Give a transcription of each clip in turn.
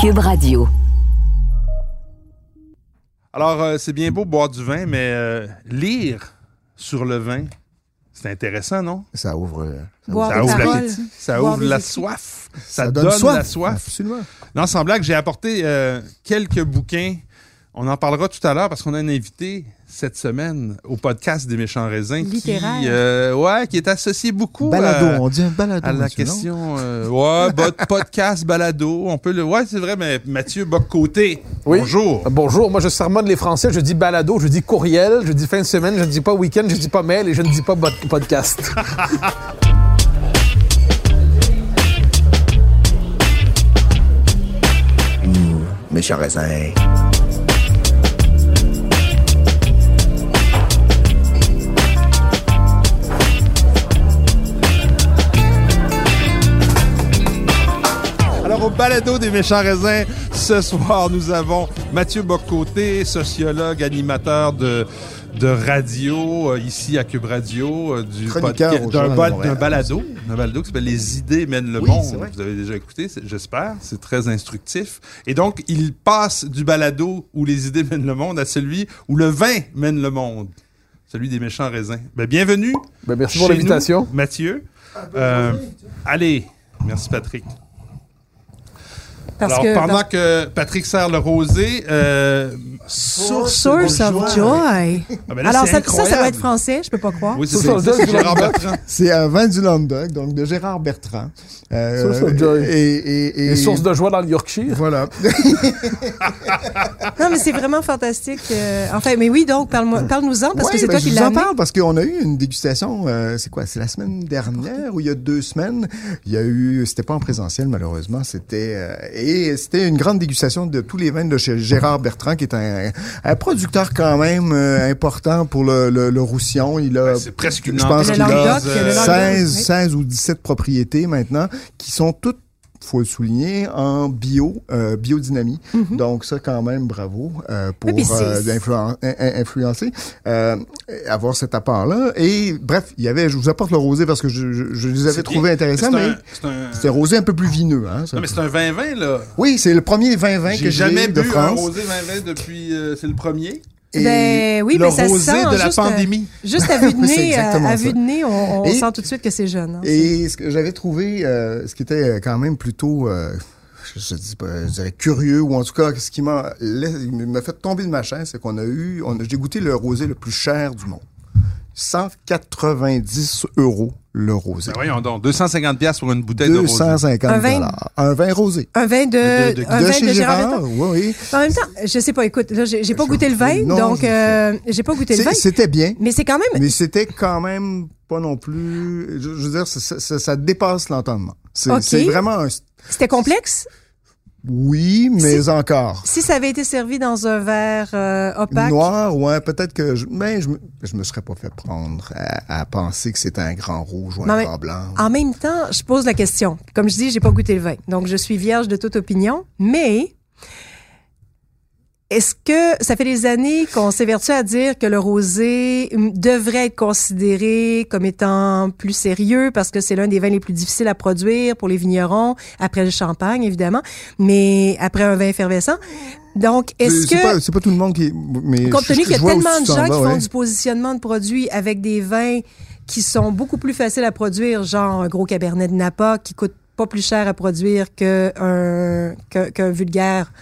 Cube Radio. Alors, euh, c'est bien beau boire du vin, mais euh, lire sur le vin, c'est intéressant, non? Ça ouvre, euh, ça ouvre l'appétit, ça ouvre la soif, ça ça, donne donne, soif. la soif. Absolument. Non, sans blague, j'ai apporté euh, quelques bouquins. On en parlera tout à l'heure parce qu'on a un invité cette semaine au podcast des méchants raisins Littéraire. qui, euh, ouais, qui est associé beaucoup Balado, à, on dit un balado. à la question. euh, ouais, bot- podcast, balado, on peut le. Ouais, c'est vrai, mais Mathieu Bock-Côté. Oui. Bonjour. Euh, Bonjour, moi je sermonne les Français, je dis balado, je dis courriel, je dis fin de semaine, je ne dis pas week-end, je ne dis pas mail et je ne dis pas podcast. Méchant raisin. Alors, balado des méchants raisins, ce soir, nous avons Mathieu Bocoté, sociologue, animateur de, de radio, euh, ici à Cube Radio, euh, du d'un balado, d'un balado qui s'appelle Les idées mènent le Oui, monde. Vous avez déjà écouté, j'espère. C'est très instructif. Et donc, il passe du balado où les idées mènent le monde à celui où le vin mène le monde. Celui des méchants raisins. Ben, bienvenue. Ben, merci pour l'invitation. Mathieu. Euh, allez, merci Patrick. Parce Alors, que pendant que Patrick sert le rosé, euh, source, Source de of joie. joy. Ah, ben là, Alors, ça, ça, ça doit être français, je peux pas croire. Oui, c'est Source. Gérard Bertrand. C'est un vin du Languedoc, donc de Gérard Bertrand. Euh, Source of joy. Et, et, sources de joie dans le Yorkshire. Voilà. Non, mais c'est vraiment fantastique. euh, enfin, mais oui, donc, parle-moi- parle-nous-en, parce que c'est ben, toi je qui vous l'as en amené. parle parce qu'on a eu une dégustation, euh, c'est quoi, c'est la semaine dernière ou il y a deux semaines? Il y a eu, c'était pas en présentiel malheureusement, c'était euh, et c'était une grande dégustation de tous les vins de chez Gérard Bertrand, qui est un, un producteur quand même euh, important pour le, le, le Roussillon. Il a, Ben, c'est presque une je pense qu'il a Languedoc, le Languedoc, 16, oui. 16 ou 17 propriétés maintenant qui sont toutes faut le souligner, en bio, euh, biodynamie. Donc ça, quand même, bravo euh, pour Mhm. Oui, euh, influencer, euh, avoir cet apport-là. Et bref, il y avait, je vous apporte le rosé parce que je, je, je les avais C'est trouvés intéressants, mais un- c'est un- c'était rosé un peu plus vineux. Hein. Non, mais c'est un vin-vin, là. Oui, c'est le premier vin-vin J'ai que jamais j'ai de bu un France. rosé vin-vin depuis... euh, c'est le premier. Et Ben oui, le mais ça se rosé sent de la juste, euh, pandémie. Juste à vue de nez, à, exactement à vue ça. de nez, on, on Et- sent tout de suite que c'est jeune. hein. Et ce que j'avais trouvé, euh, ce qui était quand même plutôt, euh, je, je dis pas, je dirais curieux, ou en tout cas, ce qui m'a fait tomber de ma chaise, c'est qu'on a eu, j'ai goûté le rosé le plus cher du monde. 190 euros le rosé. Ben voyons donc, 250 pièces pour une bouteille de rosé. 250 Un vin- dollars. Un vin rosé. Un vin de, De- de- un de vin chez de Gérard Gérard, oui, oui. En même temps, je sais pas, écoute, là, j'ai pas goûté le vin, non, donc euh, j'ai pas goûté le vin. C'était bien, Mais c'est quand même. mais c'était quand même pas non plus, je, je veux dire, ça, ça- ça- ça dépasse l'entendement. C'est vraiment un, C'était complexe? Oui, mais encore. Si ça avait été servi dans un verre euh, opaque? Noir, ouais, peut-être que je, mais je, me- je me serais pas fait prendre à, à penser que c'était un grand rouge ou un grand blanc. En même temps, je pose la question. Comme je dis, j'ai pas goûté le vin, donc je suis vierge de toute opinion. Mais est-ce que ça fait des années qu'on s'évertue à dire que le rosé hum, devrait être considéré comme étant plus sérieux parce que c'est l'un des vins les plus difficiles à produire pour les vignerons après le champagne évidemment, mais après un vin effervescent? Donc, est-ce C'est- c'est pas, que c'est pas tout le monde qui, mais compte tenu qu'il y a tellement de gens qui vas, font ouais. du positionnement de produits avec des vins qui sont beaucoup plus faciles à produire, genre un gros cabernet de Napa qui coûte pas plus cher à produire qu'un qu'un qu'un vulgaire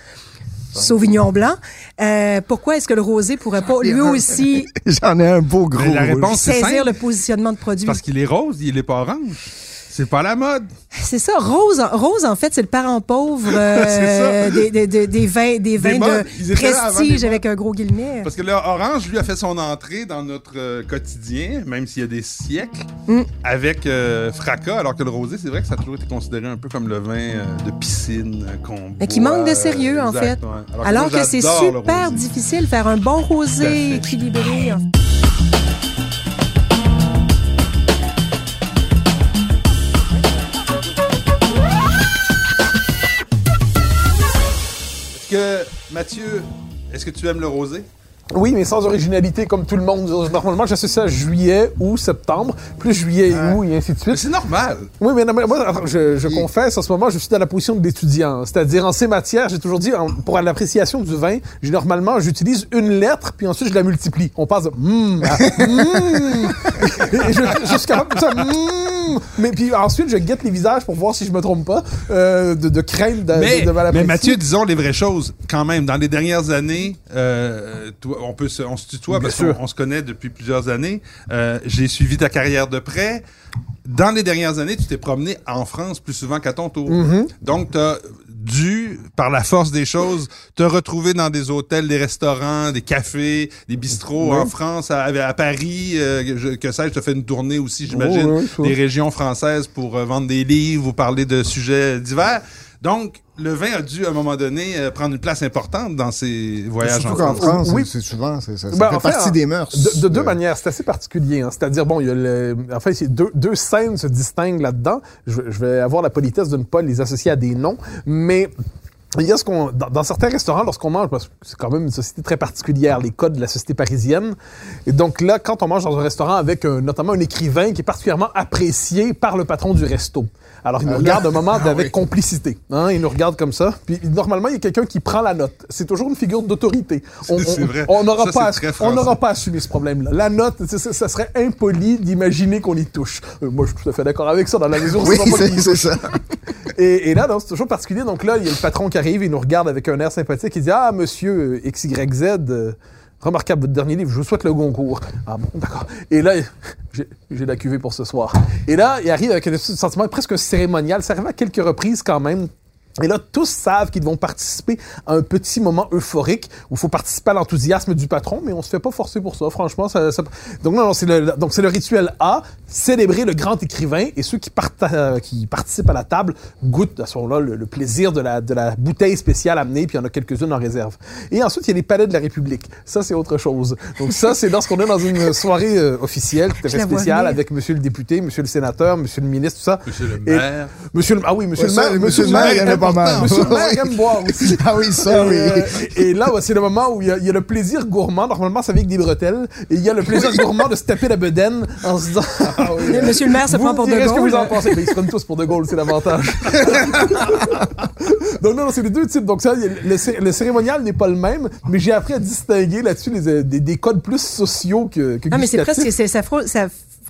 Sauvignon blanc. Euh, pourquoi est-ce que le rosé pourrait pas lui aussi J'en ai un beau gros. Mais la réponse, c'est saisir simple. le positionnement de produit? Parce qu'il est rose, il est pas orange. C'est pas la mode. C'est ça. Rose, en- rose, en fait, c'est le parent pauvre euh, des, des, des, des vins, des vins modes. De prestige avec un gros guillemet. Parce que là, Orange, lui, a fait son entrée dans notre euh, quotidien, même s'il y a des siècles, Mm. avec euh, fracas, alors que le rosé, c'est vrai que ça a toujours été considéré un peu comme le vin de piscine qu'on Mais qui manque de sérieux, en exact, fait. ouais. Alors que c'est super difficile de faire un bon rosé fait. Que, Mathieu, est-ce que tu aimes le rosé? Oui, mais sans originalité, comme tout le monde. Normalement, j'associe ça à juillet ou septembre, plus juillet et août, et ainsi de suite. c'est normal. Oui, mais non, moi, je, je confesse, en ce moment, je suis dans la position de l'étudiant. C'est-à-dire, en ces matières, j'ai toujours dit, en- pour l'appréciation du vin, j'ai normalement, j'utilise une lettre, puis ensuite, je la multiplie. On passe de mm à mm. Et je, je suis capable de ça, mm. Mais puis ensuite, je guette les visages pour voir si je me trompe pas, euh, de, de crainte de, Mais, de, de mal mais. Mathieu, disons les vraies choses. Quand même, dans les dernières années, euh, toi, on peut se, on se tutoie Bien parce qu'on on se connaît depuis plusieurs années. Euh, J'ai suivi ta carrière de près. Dans les dernières années, tu t'es promené en France plus souvent qu'à ton tour. Mm-hmm. Donc, tu as dû, par la force des choses, te retrouver dans des hôtels, des restaurants, des cafés, des bistrots en France, à, à Paris, euh, je- que sais-je, tu as fait une tournée aussi, j'imagine, Oh, oui, des régions françaises pour euh, vendre des livres ou parler de sujets divers. Donc, le vin a dû, à un moment donné, euh, prendre une place importante dans ses voyages Surtout en qu'en France. France, Oui. c'est souvent, c'est- ça, ça Ben, fait en fait, partie en- des mœurs. De, de deux manières, c'est assez particulier. hein. C'est-à-dire, bon, il y a le, en fait, deux, deux scènes se distinguent là-dedans. Je, je vais avoir la politesse de ne pas les associer à des noms, mais il y a ce qu'on, dans, dans certains restaurants, lorsqu'on mange, parce que c'est quand même une société très particulière, les codes de la société parisienne. Et donc là, quand on mange dans un restaurant avec un- notamment un écrivain qui est particulièrement apprécié par le patron du resto. Alors, il nous regarde un moment Ah avec oui. complicité. Hein, il nous regarde comme ça. Puis, normalement, il y a quelqu'un qui prend la note. C'est toujours une figure d'autorité. On- n'aura pas, on n'aura pas assumé ce problème-là. La note, ça serait impoli d'imaginer qu'on y touche. Euh, moi, je suis tout à fait d'accord avec ça, dans la mesure où Oui, c'est ça. Et, et là, c'est toujours particulier. Donc là, il y a le patron qui arrive, il nous regarde avec un air sympathique, il dit Ah, monsieur XYZ, euh, remarquable votre dernier livre, je vous souhaite le Goncourt. Ah bon, d'accord. Et là, j'ai la cuvée pour ce soir. Et là, il arrive avec un sentiment presque cérémonial. Ça arrive à quelques reprises quand même. Et là, tous savent qu'ils vont participer à un petit moment euphorique où il faut participer à l'enthousiasme du patron, mais on se fait pas forcer pour ça. Franchement, ça, ça- donc non, non, c'est le, donc c'est le rituel A, célébrer le grand écrivain et ceux qui, partent à- qui participent à la table goûtent à ce moment-là le, le plaisir de la, de la bouteille spéciale amenée, puis il y en a quelques-unes en réserve. Et ensuite, il y a les palais de la République. Ça, c'est autre chose. Donc ça, c'est lorsqu'on est dans une soirée euh, officielle, tout à fait spéciale, avec monsieur le député, monsieur le sénateur, monsieur le ministre, tout ça. Monsieur le Et- maire. Monsieur le, ah oui, monsieur Ouais, le ça, maire, monsieur le maire, il y en a pas mal. Monsieur le maire aime boire aussi. Ah oui, ça, oui. Et, euh, et là, c'est le moment où il y, a, il y a le plaisir gourmand. Normalement, c'est avec des bretelles. Et il y a le plaisir gourmand de se taper la bedaine en se disant. Et Monsieur le maire se Vous prend pour De direz ce que Gaulle. vous en pensez. Ben, ils se prennent tous pour De Gaulle, c'est l'avantage. Donc, non, non, c'est les deux types. Donc, ça, le, le cérémonial n'est pas le même, mais j'ai appris à distinguer là-dessus euh, des, des codes plus sociaux que, que Ah, mais c'est presque, ça frôle, ça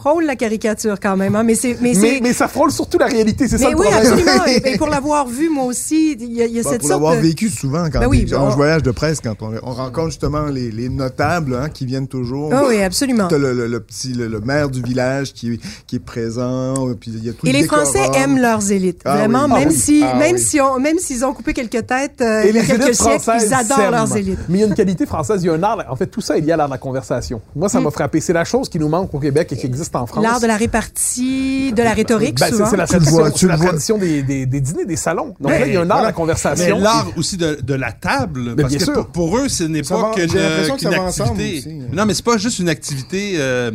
frôle la caricature quand même, hein. Mais c'est, mais Mais, c'est, mais ça frôle surtout la réalité, c'est ça le oui, problème. absolument. Et, et pour l'avoir vu, moi aussi, il y a, y a Bah, cette pour sorte l'avoir de... vécu souvent quand Ben oui, on, bon. je voyage de presse, quand on, on rencontre justement les, les notables hein, qui viennent toujours. Ah oui, absolument. Le, le, le petit, le, le maire du village qui, qui est présent, puis il y a tout Et le les Français aiment leurs élites. Ah Vraiment, oui. Ah même oui. si, Ah même oui. si on, même s'ils ont coupé quelques têtes, euh, Et il y a quelques siècles, ils adorent s'aiment. leurs élites. Mais il y a une qualité française, il y a un art. En fait, tout ça est lié à l'art de la conversation. Moi, ça m'a frappé. C'est la chose qui nous manque au Québec et qui existe en France. L'art de la répartie, de la rhétorique, Ben, c'est souvent. c'est la tradition, vois, tu c'est la le vois. tradition des, des, des dîners, des salons. Donc Mais là, il y a un art de la conversation. Mais l'art aussi de, de la table, Mais parce bien que sûr. pour, pour eux, ce n'est pas qu'une ensemble activité. aussi. Non, mais c'est pas juste une activité euh,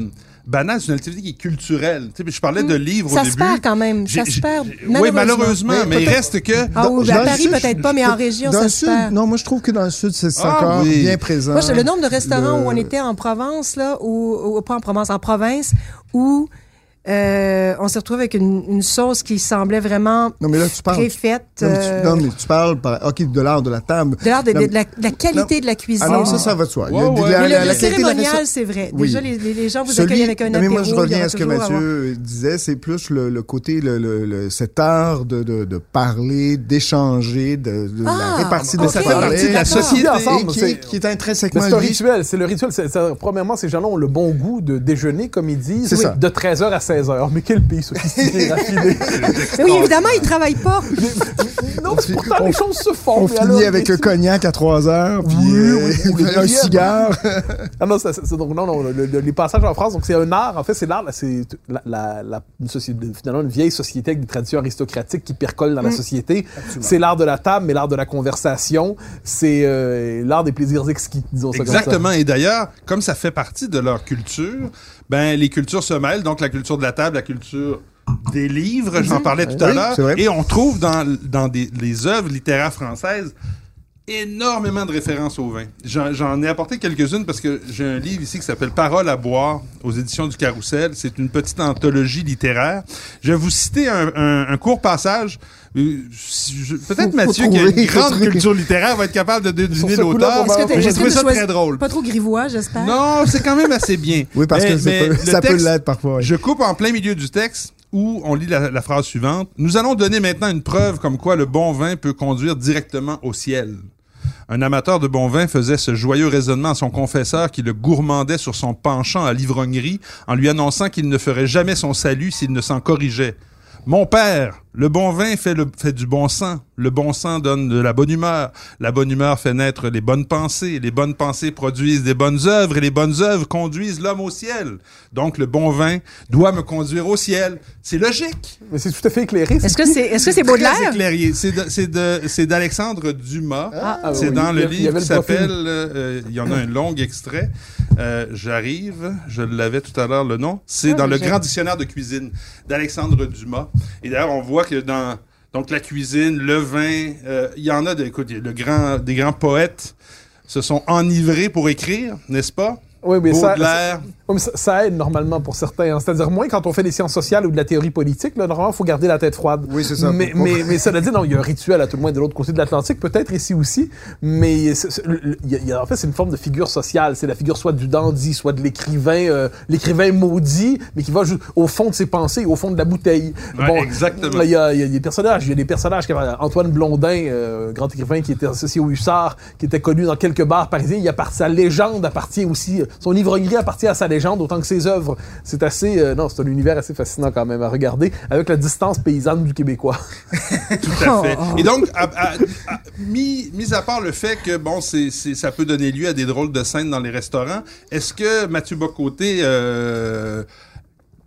banale, c'est une activité qui est culturelle. Tu sais, puis je parlais de livres Ça au se début. perd quand même. Ça se perd. Oui, malheureusement, Mais mais il reste que. Ah oui, Dans à le Paris, sud, peut-être pas, mais en région, dans ça le se sud, perd. Non, moi, je trouve que dans le sud, c'est Ah encore oui. bien présent. Moi, le nombre de restaurants Le- où on était en Provence, là, ou, ou pas en Provence, en province, où euh, on s'est retrouvé avec une, une sauce qui semblait vraiment Non, mais là, tu parles. préfaite. Non, mais tu, euh, non, mais tu parles, par, OK, de l'art de la table. de l'art de, de- la, de la qualité de la cuisine. Ah non, ça, ça va de soi. Ouais, la- mais la- le, cérémonial, c'est vrai. Oui. Déjà, les, les- les gens vous Celui- accueillent avec un apéro. mais moi, je reviens à ce que avoir- Mathieu disait. C'est plus le, le côté, le, le, le- cet art de, de, de parler, d'échanger, de, de Ah, la répartie de la d'accord. société. Ensemble, qui, c'est- est- intrinsèquement c'est un rituel, c'est le rituel. Premièrement, ces gens-là ont le bon goût de déjeuner, comme ils disent, de 13h à 16h. Mais quel pays sophistiqué, raffiné. Mais oui, évidemment, ils travaillent pas. non, fi- pourtant, on- les choses se font. On finit alors, avec mais- un cognac à 3 heures, puis Oui, euh, oui, ou le un cigare. Ah non, c'est, c'est- donc, non, non, le- le- les passages en France, donc c'est un art, en fait, c'est l'art, là, c'est la, la, la- une société, finalement, une vieille société avec des traditions aristocratiques qui percolent dans la société. C'est l'art de la table, mais l'art de la conversation, c'est euh, l'art des plaisirs exquis, disons ça comme ça. Exactement. Et d'ailleurs, comme ça fait partie de leur culture, ben les cultures se mêlent. Donc la culture de la table, la culture des livres, j'en parlais tout à l'heure. Et on trouve dans, dans des, les œuvres littéraires françaises énormément de références au vin. J'en j'en ai apporté quelques-unes parce que j'ai un livre ici qui s'appelle Parole à boire aux éditions du Carrousel. C'est une petite anthologie littéraire. Je vais vous citer un, un- un court passage. Euh, Peut-être Mathieu, qui a une grande culture littéraire, va être capable de deviner l'auteur. Mais J'ai trouvé ça choisi- très drôle. Pas trop grivois, j'espère? Non, c'est quand même assez bien. Oui, parce Mais- que ça mais peut, texte- l'être parfois. Je coupe en plein milieu du texte où on lit la, la phrase suivante. Nous allons donner maintenant une preuve comme quoi le bon vin peut conduire directement au ciel. Un amateur de bon vin faisait ce joyeux raisonnement à son confesseur qui le gourmandait sur son penchant à l'ivrognerie en lui annonçant qu'il ne ferait jamais son salut s'il ne s'en corrigeait. Mon père, le bon vin fait, le, fait du bon sang. Le bon sang donne de la bonne humeur. La bonne humeur fait naître les bonnes pensées. Les bonnes pensées produisent des bonnes œuvres et les bonnes œuvres conduisent l'homme au ciel. Donc le bon vin doit me conduire au ciel. C'est logique. Mais c'est tout à fait éclairé. Est-ce que c'est est-ce que c'est Baudelaire? C'est c'est c'est d'Alexandre Dumas. Ah, c'est oui, dans le livre qui s'appelle. euh, Il y en a un long extrait. Euh, J'arrive. Je l'avais tout à l'heure le nom. C'est Ah, dans le Grand Dictionnaire de cuisine d'Alexandre Dumas. Et d'ailleurs, on voit que dans donc la cuisine, le vin, euh, il y en a. De, écoute, il y a le grand, des grands poètes se sont enivrés pour écrire, n'est-ce pas? Oui, mais ça, Ouais, mais ça, ça aide normalement pour certains. hein. C'est-à-dire, moins quand on fait des sciences sociales ou de la théorie politique, là, normalement, il faut garder la tête froide. Oui, c'est ça. Mais, mais, mais cela dit, non, il y a un rituel à tout le moins de l'autre côté de l'Atlantique, peut-être ici aussi, mais c'est- c'est- le- il y a- il y a- en fait, c'est une forme de figure sociale. C'est la figure soit du dandy, soit de l'écrivain, euh, l'écrivain maudit, mais qui va au fond de ses pensées, au fond de la bouteille. Ouais, exactement. Il y, a, il y a des personnages. Il y a des personnages. Antoine Blondin, euh, grand écrivain qui était associé au Hussard, qui était connu dans quelques bars parisiens. Il appartient, sa légende appartient aussi. Son ivrognerie appartient à sa légende autant que ses œuvres. C'est assez. euh, non, c'est un univers assez fascinant quand même à regarder, avec la distance paysanne du Québécois. Tout à fait. Et donc, à- à- à- mis, mis à part le fait que bon, c'est, c'est- ça peut donner lieu à des drôles de scènes dans les restaurants, est-ce que Mathieu Bocoté euh,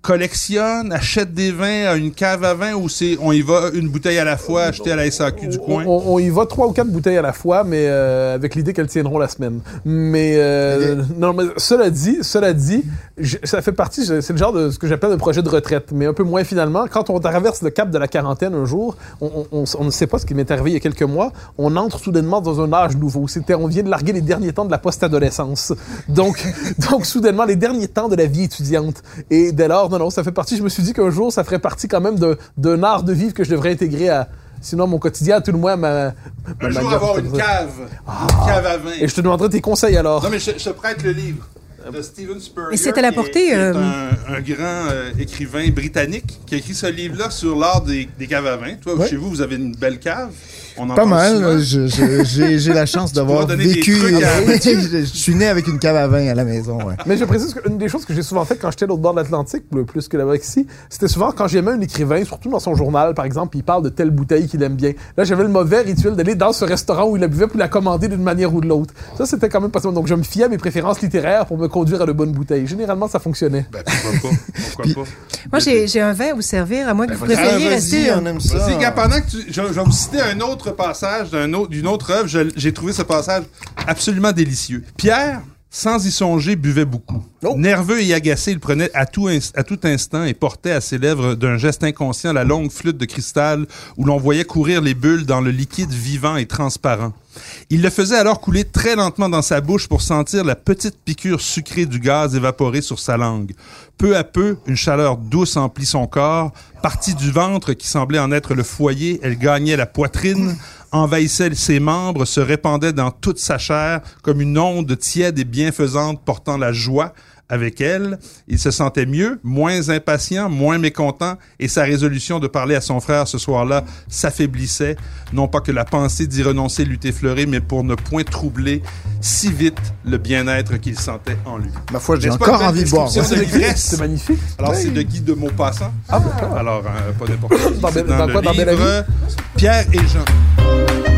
collectionne, achète des vins à une cave à vin ou c'est on y va une bouteille à la fois acheter à la SAQ du coin? on- on y va trois ou quatre bouteilles à la fois, mais euh, avec l'idée qu'elles tiendront la semaine. Mais euh, non, mais cela dit, cela dit, je- ça fait partie. C'est le genre de ce que j'appelle un projet de retraite, mais un peu moins finalement. Quand on traverse le cap de la quarantaine un jour, on ne sait pas ce qui m'est arrivé il y a quelques mois. On entre soudainement dans un âge nouveau. C'était, on vient de larguer les derniers temps de la post-adolescence. Donc, donc soudainement les derniers temps de la vie étudiante. Et dès lors, non, non, ça fait partie. Je me suis dit qu'un jour, ça ferait partie quand même d'un- d'un art de vivre que je devrais intégrer à. Sinon, mon quotidien, tout le moins, ma. ma Un jour avoir une cave, une cave à vin. Et je te demanderai tes conseils alors. Non, mais je, je te prête le livre de Steven Spurrier. Et c'est à la qui est- portée, qui est euh, un, un grand euh, écrivain britannique qui a écrit ce livre-là sur l'art des, des caves à vin. Toi, Ouais. chez vous, vous avez une belle cave. On en Pas mal. J'ai j'ai la chance d'avoir vécu. trucs à- je, je suis né avec une cave à vin à la maison. Ouais. Mais je précise qu'une des choses que j'ai souvent fait quand j'étais l'autre bord de l'Atlantique, plus que là-bas ici, c'était souvent quand j'aimais un écrivain, surtout dans son journal, par exemple, puis il parle de telle bouteille qu'il aime bien. Là, j'avais le mauvais rituel d'aller dans ce restaurant où il la buvait pour la commander d'une manière ou de l'autre. Ça, c'était quand même pas Donc, je me fiais à mes préférences littéraires pour me conduire à de bonnes bouteilles. Généralement, ça fonctionnait. Ben, pourquoi pas? Pourquoi Puis- pas? Moi, j'ai j'ai un vin à vous servir, à moins que vous vas-y. Ah, préfériez vas-y, rester. on aime ça. Pendant que tu. Je, je vais vous citer un autre passage autre- d'une autre œuvre. J'ai trouvé ce passage absolument délicieux. Pierre sans y songer, buvait beaucoup. Oh. Nerveux et agacé, il prenait à tout, ins- à tout instant et portait à ses lèvres d'un geste inconscient la longue flûte de cristal où l'on voyait courir les bulles dans le liquide vivant et transparent. Il le faisait alors couler très lentement dans sa bouche pour sentir la petite piqûre sucrée du gaz évaporé sur sa langue. Peu à peu, une chaleur douce emplit son corps. Partie du ventre qui semblait en être le foyer, elle gagnait la poitrine, envahissait ses membres, se répandait dans toute sa chair comme une onde tiède et bienfaisante portant la joie avec elle. Il se sentait mieux, moins impatient, moins mécontent, et sa résolution de parler à son frère ce soir-là s'affaiblissait. Non pas que la pensée d'y renoncer l'eût effleuré, mais pour ne point troubler si vite le bien-être qu'il sentait en lui. Ma foi, j'ai pas encore envie de boire. C'est magnifique. Alors, c'est de Guy de Maupassant. Ah. Alors, euh, pas n'importe qui. Dans dans le quoi, dans livre Pierre et Jean.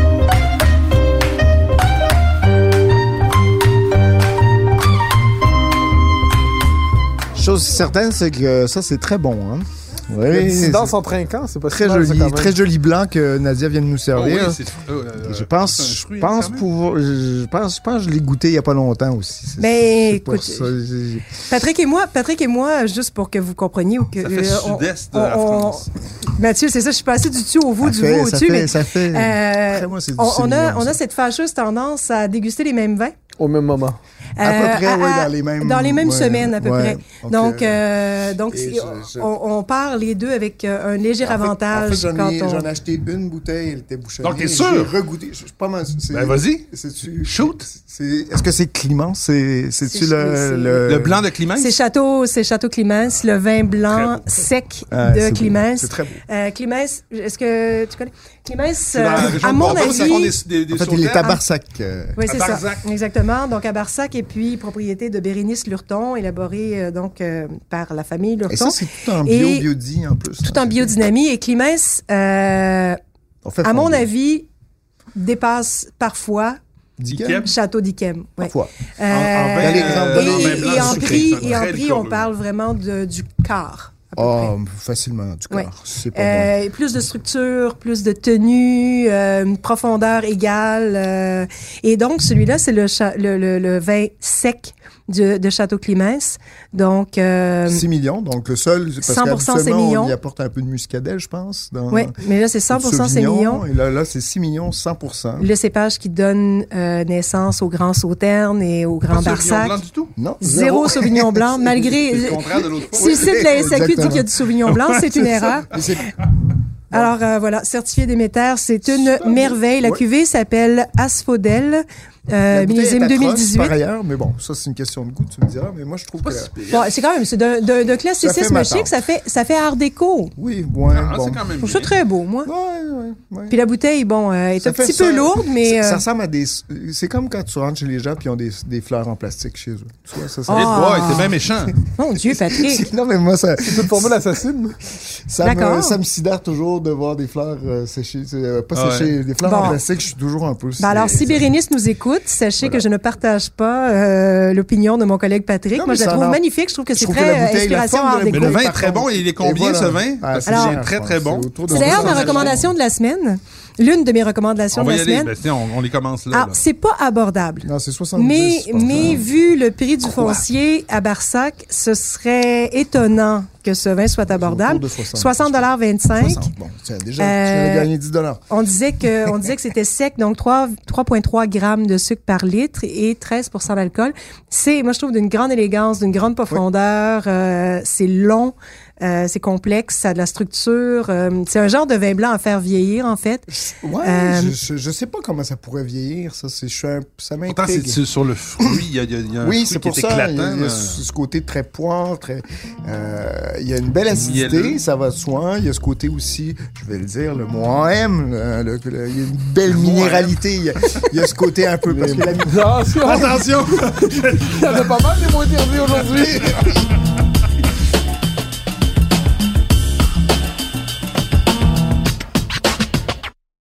Chose certaine, c'est que ça, c'est très bon. Hein? Oui, dissidence c'est en trinquant, c'est pas très mal, joli, très joli blanc que Nadia vient de nous Oh, servir. oui, c'est euh, je pense, je pense pour, je pense, je pense que je l'ai goûté il y a pas longtemps aussi. C'est- Ben, écoute, ça, Patrick et moi, Patrick et moi, juste pour que vous compreniez ou que Ça fait euh, on- sud-est de la on- on- France. Mathieu, c'est ça, je suis passée du dessus au vous, ça du vous au ça dessus, fait, mais ça fait. euh, Après, moi, c'est du on, on a, on a cette fâcheuse tendance à déguster les mêmes vins. Au même moment. À peu Euh, près, oui, dans les mêmes- dans les mêmes ouais, semaines à peu ouais. près. Donc, Donc, euh, donc je- je- On, on part les deux avec euh, un léger En fait- avantage En fait, j'en quand ai, on. j'en ai acheté une bouteille, elle était bouchonnée. Donc, t'es J'ai sûr? regouté. Je suis pas mal. c'est- Ben, vas-y. c'est-tu- Shoot. c'est- Est-ce que c'est Clément? C'est, c'est-tu C'est- le, le, Le blanc de Climence? C'est Château, c'est Château Climence, le vin blanc sec Ah, de. Climence. C'est très beau. Euh, Climence, est-ce que tu connais? La euh, À mon Bordeaux, avis, des, des, des En fait, sauteurs, il est à hein? Barsac. euh, Oui, c'est ça. Exactement. Donc, à Barsac, et puis propriété de Bérénice Lurton, élaboré euh, donc euh, par la famille Et Lurton. ça, c'est tout en Et- bio, biodie en plus. tout hein. en biodynamie. Et euh, fait à mon avis, dépasse parfois Dickem. Château d'Yquem. Ouais. Parfois. En, en euh, Et, en vin et- et prix, et en prix, on parle vraiment de, du quart. Peu Oh, facilement, du Ouais. corps. C'est pas Euh, plus de structure, plus de tenue, euh, une profondeur égale. euh, et donc, celui-là, c'est le, le, le, le vin sec de, de Château Climence. Donc, euh, bon. 6 millions, donc le seul, c'est parce 100% qu'habituellement, sémillon. on y apporte un peu de muscadet, je pense. Dans oui, mais là, c'est 100% sémillon. Et là, là c'est 6 millions, 100 Le cépage qui donne euh, naissance au Grand Sauterne et au Grand Pas Sauvignon Barsac. blanc du tout? Non, Zéro Sauvignon blanc, C'est malgré... le de l'autre. Si le site de la SAQ dit qu'il y a du Sauvignon blanc, c'est une erreur. C'est- Alors euh, voilà, certifié Déméter, c'est une merveille. La Ouais. cuvée s'appelle Asphodel, euh, millésime est atroce, 2018. Par ailleurs, mais bon, ça, c'est une question de goût, tu me diras, mais moi, je trouve que... Bon, c'est quand même, c'est d'un- d'un d'un classicisme Ça chic, ça fait, ça fait art déco. Oui, ouais, Ah, bon. c'est quand même Je trouve ça très beau, moi. Ouais, ouais, ouais. Puis la bouteille, bon, euh, est Ça un petit ça. peu lourde, mais... Ça euh, ressemble à des. C'est comme quand tu rentres chez les gens puis ils ont des, des fleurs en plastique chez eux. Tu vois, ça, ça. Boy, t'es bien méchant. Mon Dieu, Patrick. non, mais moi, ça, C'est une formule assassine. ça, me, D'accord. ça me sidère toujours de voir des fleurs euh, séchées. euh, pas Ah ouais. séchées, des fleurs Bon. en plastique, je suis toujours un peu. Ben alors, c'est- si Bérénice nous écoute, sachez que je ne partage pas euh, l'opinion de mon collègue Patrick. Non, Moi, je la trouve magnifique. Je trouve que Je c'est trouve très que la euh, inspiration art déco. Mais le vin est très bon. Il est combien, voilà. ce vin? Ah, c'est très, très bon. C'est d'ailleurs ma 60. recommandation de la semaine. L'une de mes recommandations On de va la y aller. semaine. Ben, tiens, on, on les commence là. Ah, là. c'est pas abordable. Non, c'est 70. Mais, je pense, mais hein. vu le prix du Quoi? foncier à Barsac, ce serait étonnant que ce vin soit abordable. Autour de 60. 60 25 60. Bon, tiens, déjà, Euh, tu viens de gagner 10 dollars. On disait que on disait que c'était sec, donc 3 3,3 grammes de sucre par litre et 13% d'alcool. C'est, moi je trouve d'une grande élégance, d'une grande profondeur. euh, c'est long, euh, c'est complexe, ça a de la structure. euh, c'est un genre de vin blanc à faire vieillir en fait. Ouais, Euh, je, je, je sais pas comment ça pourrait vieillir, ça. C'est, je suis un- ça Pourtant, c'est m'intrigue. c'est sur le fruit. Il y a, il y a- y a un Oui, fruit c'est qui pour est ça. Il y, éclatant. a, il y a ce côté très poire, très. euh, il y a une belle acidité, Mielleux. ça va de soi. Il y a ce côté aussi, je vais le dire, le mot M. le- le- le- il y a une belle Le minéralité. Il y, a, il y a ce côté un peu. Parce que la Attention, Attention! il y en a pas mal des mots interdits aujourd'hui.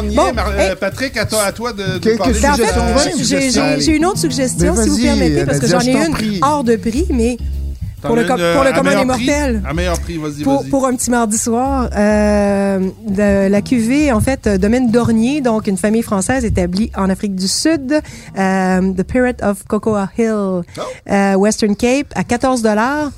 Qu'on y Bon, est, Mar- hey. euh, Patrick, à toi, à toi de, de Quelques parler. Ben, en fait, j'ai- une autre suggestion, Mais si vous permettez, parce que j'en je ai une prie. hors de prix, mais pour le com- une, euh, pour le commun meilleur des prix? mortels. À meilleur prix, vas-y, pour, vas-y. pour un petit mardi soir, euh, de la cuvée, en fait, euh, domaine Dornier, donc une famille française établie en Afrique du Sud, euh, The Pirate of Cocoa Hill, Oh. euh, Western Cape, à 14 dollars.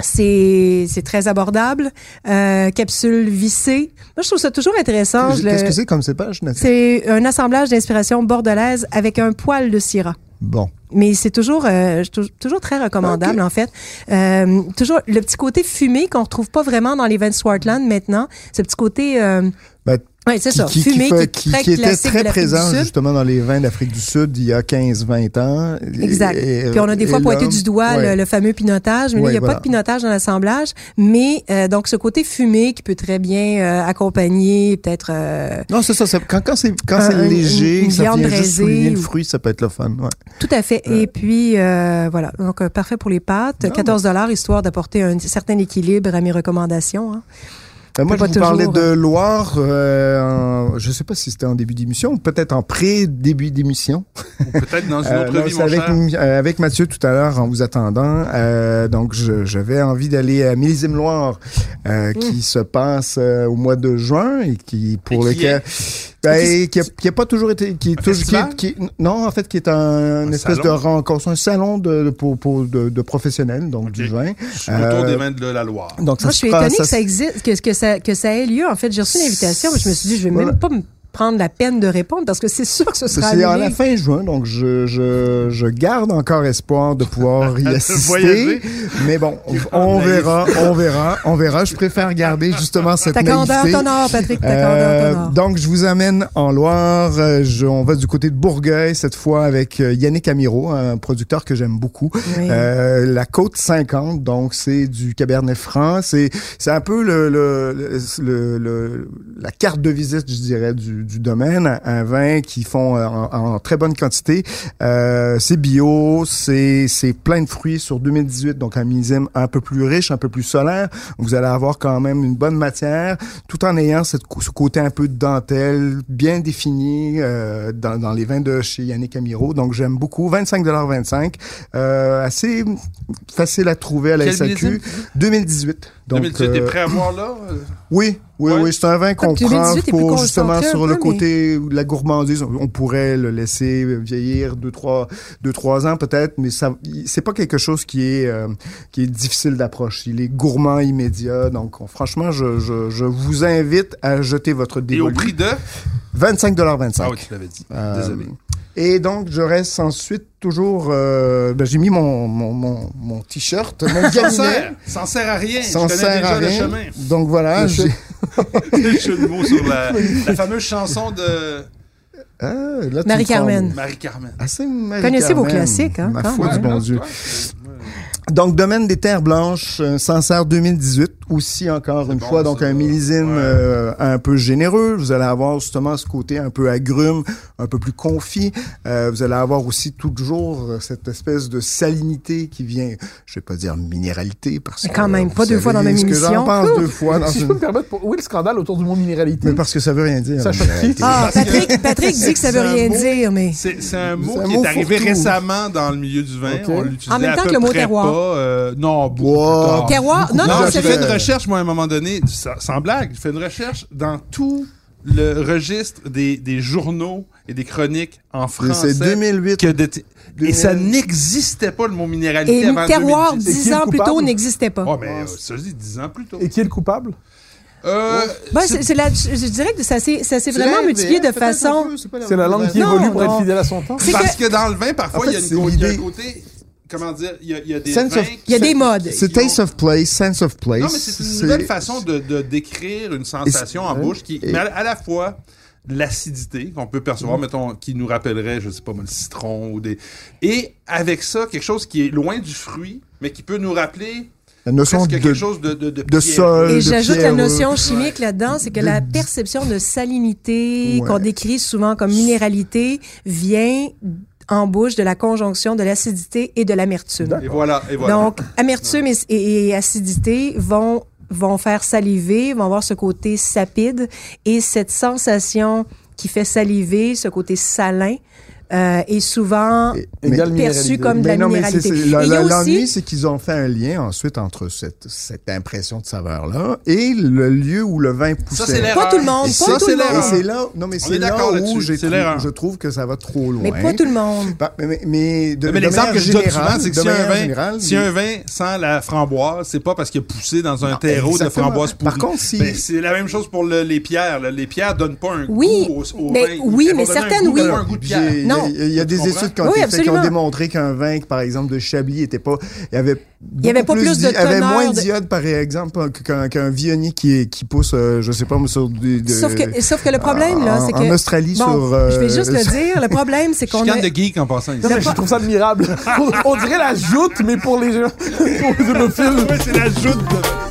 C'est c'est très abordable. Euh, capsule vissée. Moi, je trouve ça toujours intéressant. Je Qu'est-ce que c'est comme cépage? C'est un assemblage d'inspiration bordelaise avec un poil de syrah. Bon. Mais c'est toujours, euh, tou- toujours très recommandable, en fait. Euh, toujours le petit côté fumé qu'on retrouve pas vraiment dans les vins de Swartland maintenant. Ce petit côté... Euh, Ben, ouais, c'est ça, qui- fumé, qui fait- qui, qui était très présent justement dans les vins d'Afrique du Sud il y a 15-20 ans. Exact. Et- Puis on a des fois pointé du doigt ouais. le, le fameux pinotage, mais là, Ouais, il n'y a voilà. pas de pinotage dans l'assemblage. Mais euh, donc ce côté fumé qui peut très bien euh, accompagner peut-être euh, Non, c'est ça. c'est- Quand, quand c'est quand c'est une- léger, une ça viande vient juste souligner le ou- fruit, ça peut être le fun. Ouais. Tout à fait. Et puis, euh, voilà. Donc, euh, parfait pour les pâtes. Non, 14 dollars, histoire d'apporter un certain équilibre à mes recommandations. hein. Ben, moi, je pas vous parlais de Loire. Euh, en- je sais pas si c'était en début d'émission, ou peut-être en pré-début d'émission. Peut-être dans une Euh, autre non, vie, mon avec, cher. euh, avec Mathieu tout à l'heure en vous attendant. Euh, donc, j'avais envie d'aller à Millésime Loire, euh, qui se passe euh, au mois de juin et qui pour Et qui lequel ben, qui, a, qui a pas toujours été qui est toujours qui qui non en fait qui est un, espèce salon? de rencontre un salon de, de pour, pour- de, de professionnels donc Ok. du vin Sur le tour Euh, des vins de la Loire. donc ça Moi, je se suis étonnée que ça existe, que, que ça, que ça ait lieu. En fait, j'ai reçu une invitation, mais je me suis dit, je vais Voilà. même pas me prendre la peine de répondre parce que c'est sûr que ce sera C'est à la fin juin, donc je, je, je garde encore espoir de pouvoir y assister. voyager. Mais bon, on, verra, on verra, on verra. Je préfère garder justement cette Ta candeur naïveté. t'honore, Patrick, ta Euh, candeur t'honore. donc, je vous amène en Loire. Je- on va du côté de Bourgueil, cette fois avec euh, Yannick Amiro, un producteur que j'aime beaucoup. Oui. Euh, la côte 50, donc c'est du Cabernet Franc. C'est c'est un peu le, le, le, le- la carte de visite, je dirais, du, du domaine. Un, vin qui font euh, en, en très bonne quantité. Euh, c'est bio, c'est c'est plein de fruits sur 2018, donc un millésime un peu plus riche, un peu plus solaire. Vous allez avoir quand même une bonne matière, tout en ayant cette, ce côté un peu de dentelle bien défini euh, dans, dans les vins de chez Yannick Amiro. Donc j'aime beaucoup. 25,25 euh, assez facile à trouver à la Quel SAQ. millésime? 2018. Donc, 2018, t'es prêt à voir là? oui, oui, Ouais. oui, c'est un vin qu'on prend 2018 est plus pour justement sur le peu, côté de la gourmandise. On pourrait le laisser vieillir deux, trois, deux, trois ans peut-être, mais ça, c'est pas quelque chose qui est euh, qui est difficile d'approche. Il est gourmand immédiat. Donc, on- franchement, je, je, je vous invite à jeter votre Et au dévolu. prix de? 25,25 Ah oui, tu l'avais dit. Euh, Désolé. Et donc, je reste ensuite toujours... euh, ben, j'ai mis mon, mon, mon, mon t-shirt, mon S'en gaminet. sert. À rien. Connais sert déjà à le rien. chemin. Donc voilà, j'ai... Le mots sur la, la fameuse chanson de Ah, Marie-Carmen. Marie-Carmen. Marie Connaissez vos Carmen. classiques, hein, Ma foi du bon non, Dieu. Donc, domaine des terres blanches, euh, Sancerre 2018, aussi encore une bon, fois, ça. donc un millésime Ouais. euh, un peu généreux. Vous allez avoir justement ce côté un peu agrume, un peu plus confit. Euh, vous allez avoir aussi toujours euh, cette espèce de salinité qui vient, je vais pas dire minéralité, parce Mais que... quand même, pas deux fois dans la même que j'en émission. pense deux fois dans si je une... peux me permettre, pour... où est le scandale autour du mot minéralité? Mais parce que ça veut rien dire. Ça. Ah, Patrick, Patrick dit que ça veut rien mot. dire, mais... C'est c'est un mot C'est un qui est arrivé récemment dans le milieu du vin. Ok. On l'utilisait En même à temps peu que le mot près terroir. Euh, non, beaucoup plus tard. Terroir, non, Non, non, j'ai fait une recherche, moi, à un moment donné, sans, sans blague, j'ai fait une recherche dans tout le registre des, des journaux et des chroniques en français. C'est 2008. que de- Et ça 2000. n'existait pas, le mot minéralité Et avant terroir, 2010. Et qui dix ans le plus tôt, coupable? n'existait pas. Oh, mais euh, ça, je dis 10 ans plus tôt. Et qui est le coupable? Euh, Ben, c'est- c'est c'est la, je je dirais que ça s'est ça s'est vraiment multiplié de façon. c'est la langue qui Non, évolue pour non. être fidèle à son temps? C'est Parce que- que... dans le vin, parfois, En fait, il, y a une c'est cô- il y a un l'idée. côté. Comment dire Il y a, il y a des Sense vins of- qui Il y a des modes. C'est taste ont- of place, sense of place. Non, mais c'est une nouvelle façon de, de décrire une sensation en bouche qui, et- mais à, à la fois l'acidité qu'on peut percevoir, mettons, qui nous rappellerait, je sais pas moi, le citron ou des, et avec ça quelque chose qui est loin du fruit, mais qui peut nous rappeler La notion de, quelque chose de de, de pierreux. sol. Et de j'ajoute la notion chimique là-dedans, c'est que de- la perception de salinité Ouais. qu'on décrit souvent comme minéralité vient en bouche de la conjonction de l'acidité et de l'amertume. Et voilà, et voilà. Donc, amertume et, et- et acidité vont vont faire saliver, vont avoir ce côté sapide et cette sensation qui fait saliver, ce côté salin, euh, est souvent Égale perçu comme de la non, mais c'est- minéralité. c'est- la- Et il y a la- aussi- L'ennui, c'est qu'ils ont fait un lien ensuite entre cette, cette impression de saveur-là et le lieu où le vin poussait. ça c'est l'erreur. Pas tout le monde, Et pas tout c'est le monde. Et l'erreur. c'est là, non, mais c'est est là où là-dessus, j'ai c'est trou- l'erreur. je trouve que ça va trop loin. mais pas tout le monde. Bah, mais, mais, mais de, Mais l'exemple que je donne souvent, c'est que si un, vin, si un vin sent la framboise, c'est pas parce qu'il a poussé dans un Non, terreau exactement. de framboise pourrie. Par contre, si- Ben, c'est la même chose pour le- les pierres. là. Les pierres donnent pas un Oui, goût au, au mais- vin. oui, mais certaines, oui. mais pas un goût de pierre. Non. Il y a, il a des études qui ont Oui, qui démontré qu'un vin, par exemple, de Chablis, était pas, il y avait, y avait pas plus de d'i- il y avait moins de- d'iode, par exemple, qu'un qu'un Viognier qui, qui pousse, euh, je sais pas, mais sur des, de- Sauf que, sauf que le problème, en, là, c'est que. en Australie, Bon, sur. euh, je vais juste le dire. Le problème, c'est qu'on a. Chicane de geek en passant ici. Non, mais je trouve ça admirable. On, on dirait la joute, mais pour les gens, pour les c'est la joute de...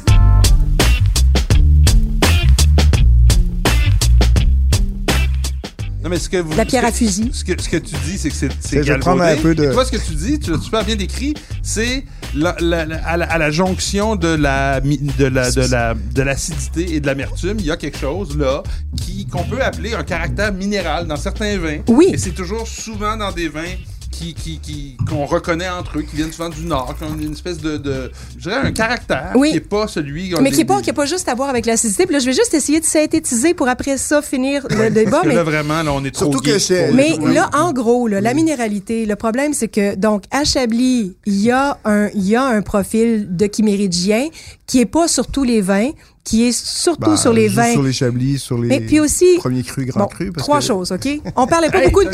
Non, mais ce que vous, La pierre ce à que- fusil. Ce que, ce que tu dis, c'est que c'est je vais galvaudé. un peu de- Et toi, ce que tu dis, tu l'as super bien décrit, c'est la- la- la- à, la, à la jonction de la mi- de la de la de l'acidité et de l'amertume, il y a quelque chose là qui qu'on peut appeler un caractère minéral dans certains vins. Oui. Et c'est toujours souvent dans des vins qui qui qui qu'on reconnaît entre eux, qui viennent souvent du nord, qui ont une espèce de, de je dirais un caractère Oui. qui est pas celui Mais qui n'est pas, des- qui est pas juste à voir avec l'acidité. Puis là, je vais juste essayer de synthétiser pour après ça finir le débat. Parce que Mais là, vraiment, là, on est trop Surtout que pour- Mais là, en gros, là, la minéralité, le problème, c'est que, donc, à Chablis, il y a un, il y a un profil de chiméridien qui est pas sur tous les vins, qui est surtout bah, sur les vins. Sur les Chablis, sur les Mais puis aussi, premiers crus, grands bon, crus. parce trois que- choses, OK? On parlait pas beaucoup de,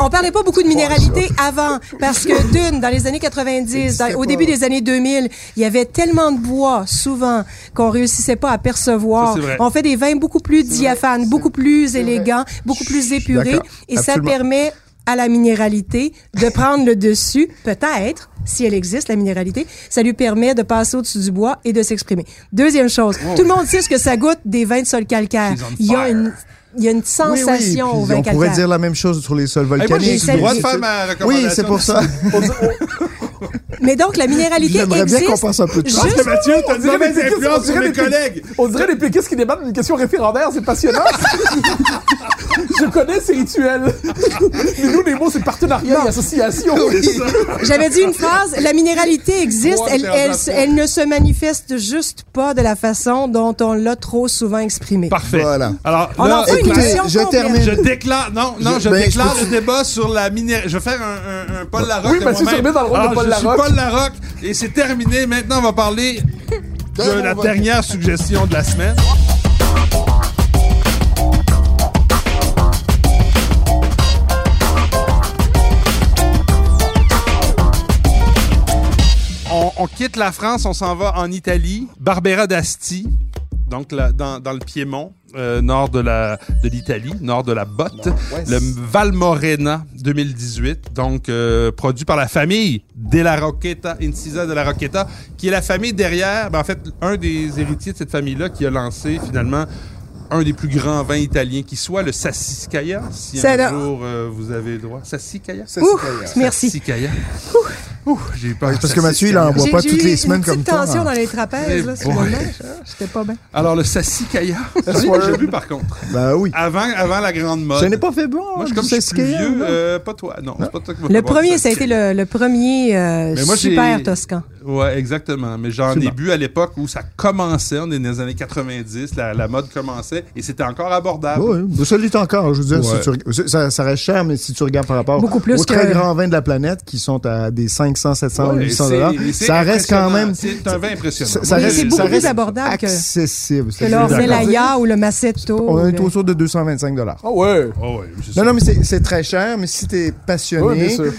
on parlait pas beaucoup de minéralité avant parce que d'une dans les années 90 dans- au début des années 2000 il y avait tellement de bois souvent qu'on réussissait pas à percevoir Ça, c'est vrai. on fait des vins beaucoup plus diaphanes beaucoup plus élégants beaucoup plus épurés et ça permet à la minéralité de prendre le dessus peut-être si elle existe, la minéralité, ça lui permet de passer au-dessus du bois et de s'exprimer. Deuxième chose, tout le monde sait ce que ça goûte des vins de sol calcaire. Il y a une, il y a une Oui, oui, sensation puis au vin on calcaire. pourrait dire la même chose sur les sols Hey, moi, volcaniques. j'ai le droit de C'est- faire ma recommandation. Oui, c'est pour ça. Mais donc, la minéralité J'aimerais bien existe. qu'on passe un peu de temps. juste- Mathieu, t'as une mauvaise influence sur mes collègues. On dirait les péquistes qui débattent d'une question référendaire, c'est passionnant. Je connais ces rituels. Mais nous, les mots, c'est partenariat et association. J'avais dit une phrase, la minéralité existe, elle, se- ne se manifeste juste pas de la façon dont on l'a trop souvent exprimé. Parfait. Voilà. Alors, On là, en fait une émission je complète. termine. je déclare, non, non, je, Je- ben, déclare je le débat sur la minéralité. Je vais faire un, un, un Paul Larocque. Oui, de Mathieu moi-même. Serbet dans le rôle de Paul je suis Larocque. Paul Larocque et c'est terminé. Maintenant, on va parler de la dernière suggestion de la semaine. On, quitte la France, on s'en va en Italie. Barbera d'Asti, donc là, dans, dans le Piémont, euh, nord de la de l'Italie, nord de la Botte. Le Valmorena 2018, donc euh, produit par la famille Della Rocchetta, Incisa Della Rocchetta, qui est la famille derrière, ben, en fait, un des héritiers de cette famille-là qui a lancé finalement un des plus grands vins italiens qui soit le Sassicaia, si C'est un là. jour euh, vous avez le droit. Sassicaia? Ouh, merci. Sassicaia. Ouh, j'ai Parce que Mathieu, il en boit J'ai pas j'ai toutes les semaines comme toi. tension hein. dans les trapèzes, là, boy. J'étais pas bien. Alors, le Sassicaia, j'en ai déjà vu par contre. Ben oui. Avant, avant la grande mode. Je n'ai pas fait bon. Moi, je comme je suis plus vieux, non? euh, pas toi. Non, c'est pas toi qui Le premier, ça a été le, le premier euh, Mais moi, j'ai- super toscan. Ouais, exactement. Mais j'en ai bu à l'époque où ça commençait, on est dans les années 90, la, la mode commençait et c'était encore abordable. Oui, oui. ça l'est encore. Je veux dire, si tu ça, reste cher, mais si tu regardes par rapport aux très grands vins de la planète qui sont à des 500, 700, Ouais, 800 c'est- dollars, c'est ça reste quand même. C'est un vin impressionnant. Ça, ça Mais reste, c'est beaucoup ça plus abordable que- accessible. Que ou le Massetto. On est le- autour de 225 dollars. Ah ouais. Oh, ouais, c'est Non, non, mais c'est- c'est très cher, mais si t'es passionné, Ouais,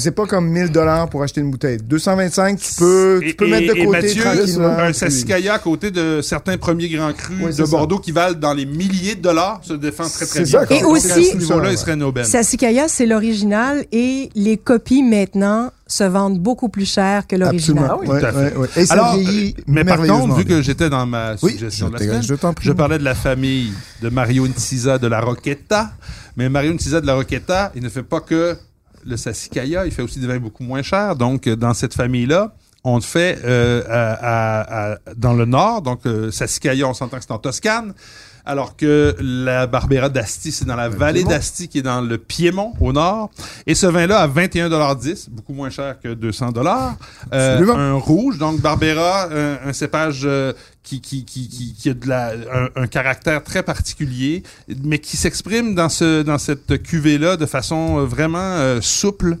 sais pas comme 1000 dollars pour acheter une bouteille. 225, tu peux, tu Et- peux et- mettre de et côté Mathieu, tranquillement. un Sassicaia à côté de certains premiers grands crus Oui, c'est de ça. Bordeaux qui valent dans les milliers de dollars se défend très très C'est bien. ça, Et aussi- à ce niveau-là, Ouais. il serait Nobel. Sassicaia, c'est l'original et les copies maintenant se vendent beaucoup plus cher que l'original. Absolument. Ah oui, tout à fait. ouais, ouais. Et ça Alors, vieillit euh, mais par contre, vu que j'étais dans ma Oui, suggestion je de la semaine, je parlais de la famille de Mario Ncisa de la Roqueta. Mais Mario Ncisa de la Roqueta, il ne fait pas que le Sassicaia, il fait aussi des vins beaucoup moins chers. Donc, euh, dans cette famille-là, on le fait euh, à- à- à- dans le nord. Donc, euh, Sassicaia, on s'entend que c'est en Toscane. Alors que la Barbera d'Asti, c'est dans la vallée d'Asti qui est dans le Piémont au nord. Et ce vin-là à 21,10 beaucoup moins cher que 200 dollars. Absolument. un rouge, donc Barbera, un, un cépage euh, qui, qui, qui, qui, qui a de la, un, un caractère très particulier, mais qui s'exprime dans, ce, dans cette cuvée-là de façon euh, vraiment euh, souple,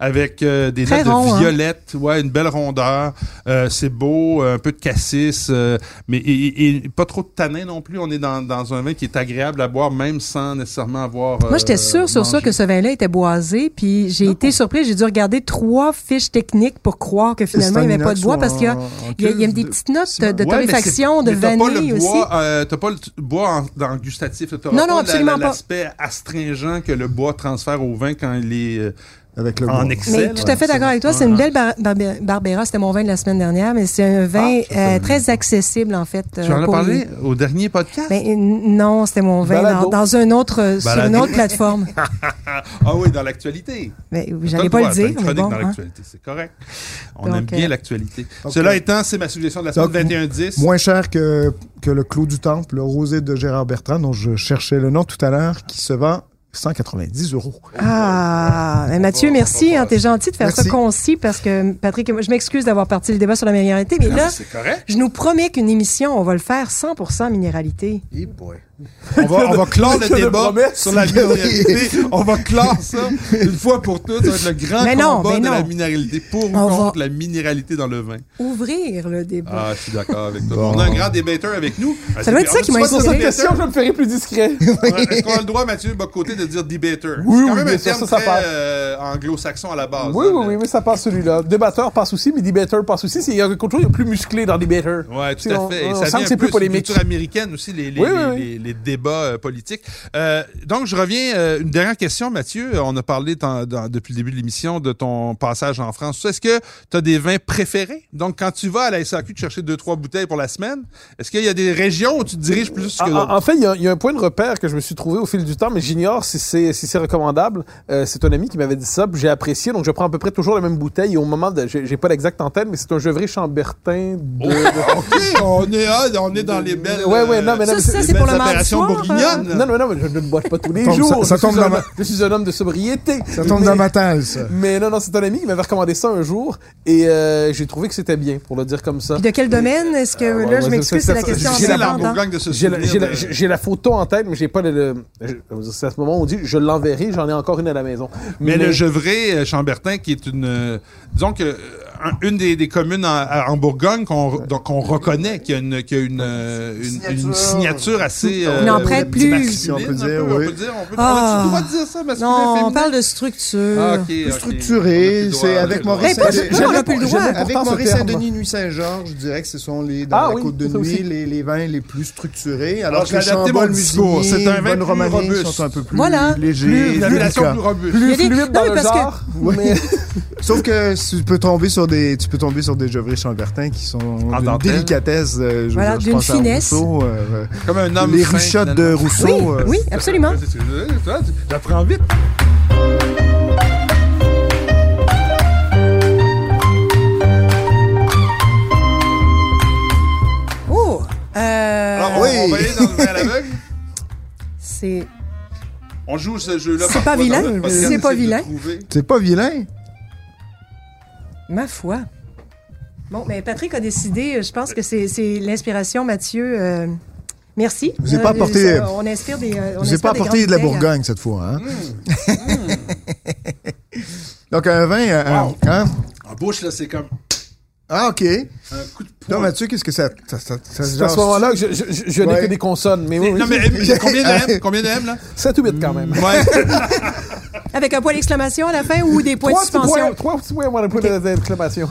avec euh, des Très notes rond, de hein. violette, ouais, une belle rondeur. Euh, c'est beau, un peu de cassis, euh, mais et, et- et pas trop de tanin non plus. On est dans, dans un vin qui est agréable à boire, même sans nécessairement avoir. Moi, j'étais euh, sûre sur ça que ce vin-là était boisé, puis j'ai été surprise. J'ai dû regarder trois fiches techniques pour croire que finalement, il n'y avait pas de bois parce qu'il y a, il y y a des petites notes de, de Ouais, mais torréfaction, de vanille le aussi? euh, t'as pas le bois en, dans gustatif. T'auras Non, non, pas absolument la- pas. L'aspect astringent que le bois transfère au vin quand il est euh, Avec le en excès. Mais tout à fait d'accord avec toi. C'est une belle bar- barbe- Barbera. C'était mon vin de la semaine dernière, mais c'est un vin Ah, euh, très accessible, en fait. Tu euh, en as pour parlé au dernier podcast? Ben, non, c'était mon vin dans, dans un autre, euh, sur une autre plateforme. ah oui, dans l'actualité. Ben, T'as J'allais pas le dire, mais bon. dans hein. l'actualité, c'est correct. On Donc, aime bien euh, l'actualité. Cela euh, étant, c'est ma suggestion de la semaine donc, 21-10. Moins cher que, que le Clos du Temple, le rosé de Gérard Bertrand, dont je cherchais le nom tout à l'heure, qui se vend 190 euros. Ah, Mathieu, merci. Hein, T'es gentil de faire ça concis parce que, Patrick, je m'excuse d'avoir parti le débat sur la minéralité, mais là, C'est correct. je nous promets qu'une émission, on va le faire 100% minéralité. Eh boy. On va, on va clore le débat sur la minéralité. on va clore ça une fois pour toutes. Ça va être le grand Mais combat de la minéralité pour ou contre la minéralité dans le vin. Ouvrir le débat. Ah, je suis d'accord avec toi. Bon. On a un grand débatteur avec nous. Ça doit être ça qui m'a inspiré. question, débatteur? je me ferai plus discret. Est-ce qu'on a le droit, Mathieu Bocoté, de dire debater? Oui, c'est quand oui, même bien un sûr, terme ça, ça très passe. Euh, anglo-saxon à la base. Oui, hein, oui, oui, mais ça passe celui-là. Débatteur passe aussi, mais debater passe aussi. Il y a quelque chose de plus musclé dans debater. Ouais, tout à fait. Et on ça sent que c'est plus polémique. culture américaine aussi, les, les, Oui, oui, les, oui. les- les débats euh, politiques. Euh, donc, je reviens, euh, une dernière question, Mathieu. On a parlé dans- dans- depuis le début de l'émission de ton passage en France. Est-ce que tu as des vins préférés? Donc, quand tu vas à la SAQ te chercher deux, trois bouteilles pour la semaine, est-ce qu'il y a des régions où tu te diriges plus que d'autres? en- en fait, il y, a- il y a un point de repère que je me suis trouvé au fil du temps, mais j'ignore si c'est si recommandable. Euh, c'est un ami qui m'avait dit ça, puis j'ai apprécié. Donc, je prends à peu près toujours la même bouteille. Et au moment de, j'ai j'ai pas l'exact en tête, mais c'est un Gevrey Chambertin. De, Oh, OK, on est, ah, on est dans les belles, Ouais, ouais, non, mais non, Ça, mais ça, c'est- pour le mardi soir, bourguignonnes. non, non, non, mais je ne bois pas tous les Tombe- jours. ça- ça je, tombe suis ma- je suis un homme de sobriété. Ça tombe Mais- dans ma taille, ça. Mais non, non, c'est un ami qui m'avait recommandé ça un jour et euh, j'ai trouvé que c'était bien, pour le dire comme ça. Puis de quel domaine? Est-ce que, Euh, là, ouais, je m'excuse, c'est- la question j'ai la hein. J'ai la, photo en tête, mais j'ai pas le. c'est à ce moment où on dit je l'enverrai, j'en ai encore une à la maison. Mais, le Gevrey euh, Chambertin, qui est une, euh, disons que euh, une des, des communes en, en Bourgogne qu'on donc, qu'on reconnaît, qui a une, qui a une, euh, une, une signature assez euh, Une empreinte plus- masculine, si on peut un dire, on oui. peut dire, on peut, Ah. on de dire ça, masculin, Non, on parle de structure. Ah, ok, Plus ok. structuré, c'est avec Maurice. Mais pas- Saint- pas- on a plus le droit. J'aimais Avec Maurice. Saint-Denis, Nuit Saint-Georges, je dirais que ce sont les, dans Ah la oui, côte de nuit, les, les vins les plus structurés. Alors, Alors je que vais adapter mon discours. C'est un vin plus robuste. sont un peu plus Voilà. légers. Une appellation délicats. plus robuste. plus Sauf que tu peux tomber sur des, tu peux tomber sur des Gevrey Chambertin qui sont d'une délicatesse. euh, je veux Voilà, dire, je d'une pense à finesse. Rousseau, euh, Comme un homme les fin, ruchottes de. Rousseau. Oui, euh, oui, absolument. Ouais, c'est ce que je- tu vois, tu- J'apprends vite. Oh! Euh, Alors, on, oui. on va aller dans le vin à l'aveugle. c'est. On joue ce jeu-là. C'est pas vilain, c'est pas vilain. C'est pas vilain. Ma foi. Bon, mais Patrick a décidé, je pense que c'est l'inspiration, Mathieu. euh, merci. Vous avez pas Euh, apporté- ça, on inspire des. euh, on vous ai pas apporté de la bouteilles, Bourgogne cette fois. Hein? Donc, un vin... euh, un- hein? En bouche, là, c'est comme Ah, OK. un coup de poing. Mathieu, qu'est-ce que ça... ça, ça, ça C'est à ce moment-là que je, je, je, je n'ai Ouais. que des consonnes. Mais oui, Non, mais y a combien de M? Combien de M, là? 7 ou 8 quand même. Ouais. Avec un point d'exclamation à la fin ou des points de Trois petits points, suspension. trois petits points, voilà, point d'exclamation.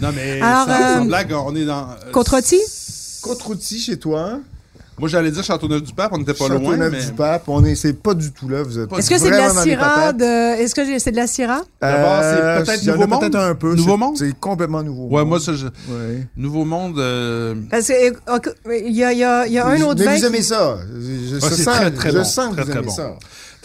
Non, mais Alors, sans, euh, sans blague, on est dans... euh, Contre-rôti? Côte-rôti chez toi. Moi, j'allais dire Châteauneuf-du-Pape, on n'était pas loin, Châteauneuf mais... du Pape. On est, c'est pas du tout là. Vous êtes Est-ce que c'est de la Syrah? de- Est-ce que j'ai- c'est de la Syrah? D'abord, c'est peut-être en a Nouveau Monde? peut-être un peu. Nouveau c'est- Monde? C'est complètement nouveau. Ouais, Monde. moi, ça, je... Ouais. Nouveau Monde... euh, Parce que, euh, il y a, il y a, il y a un autre Mais vin. vous aimez qui- ça. Je, je Ouais, sens, c'est très, très je bon. sens que Très, vous très aimez bon. ça.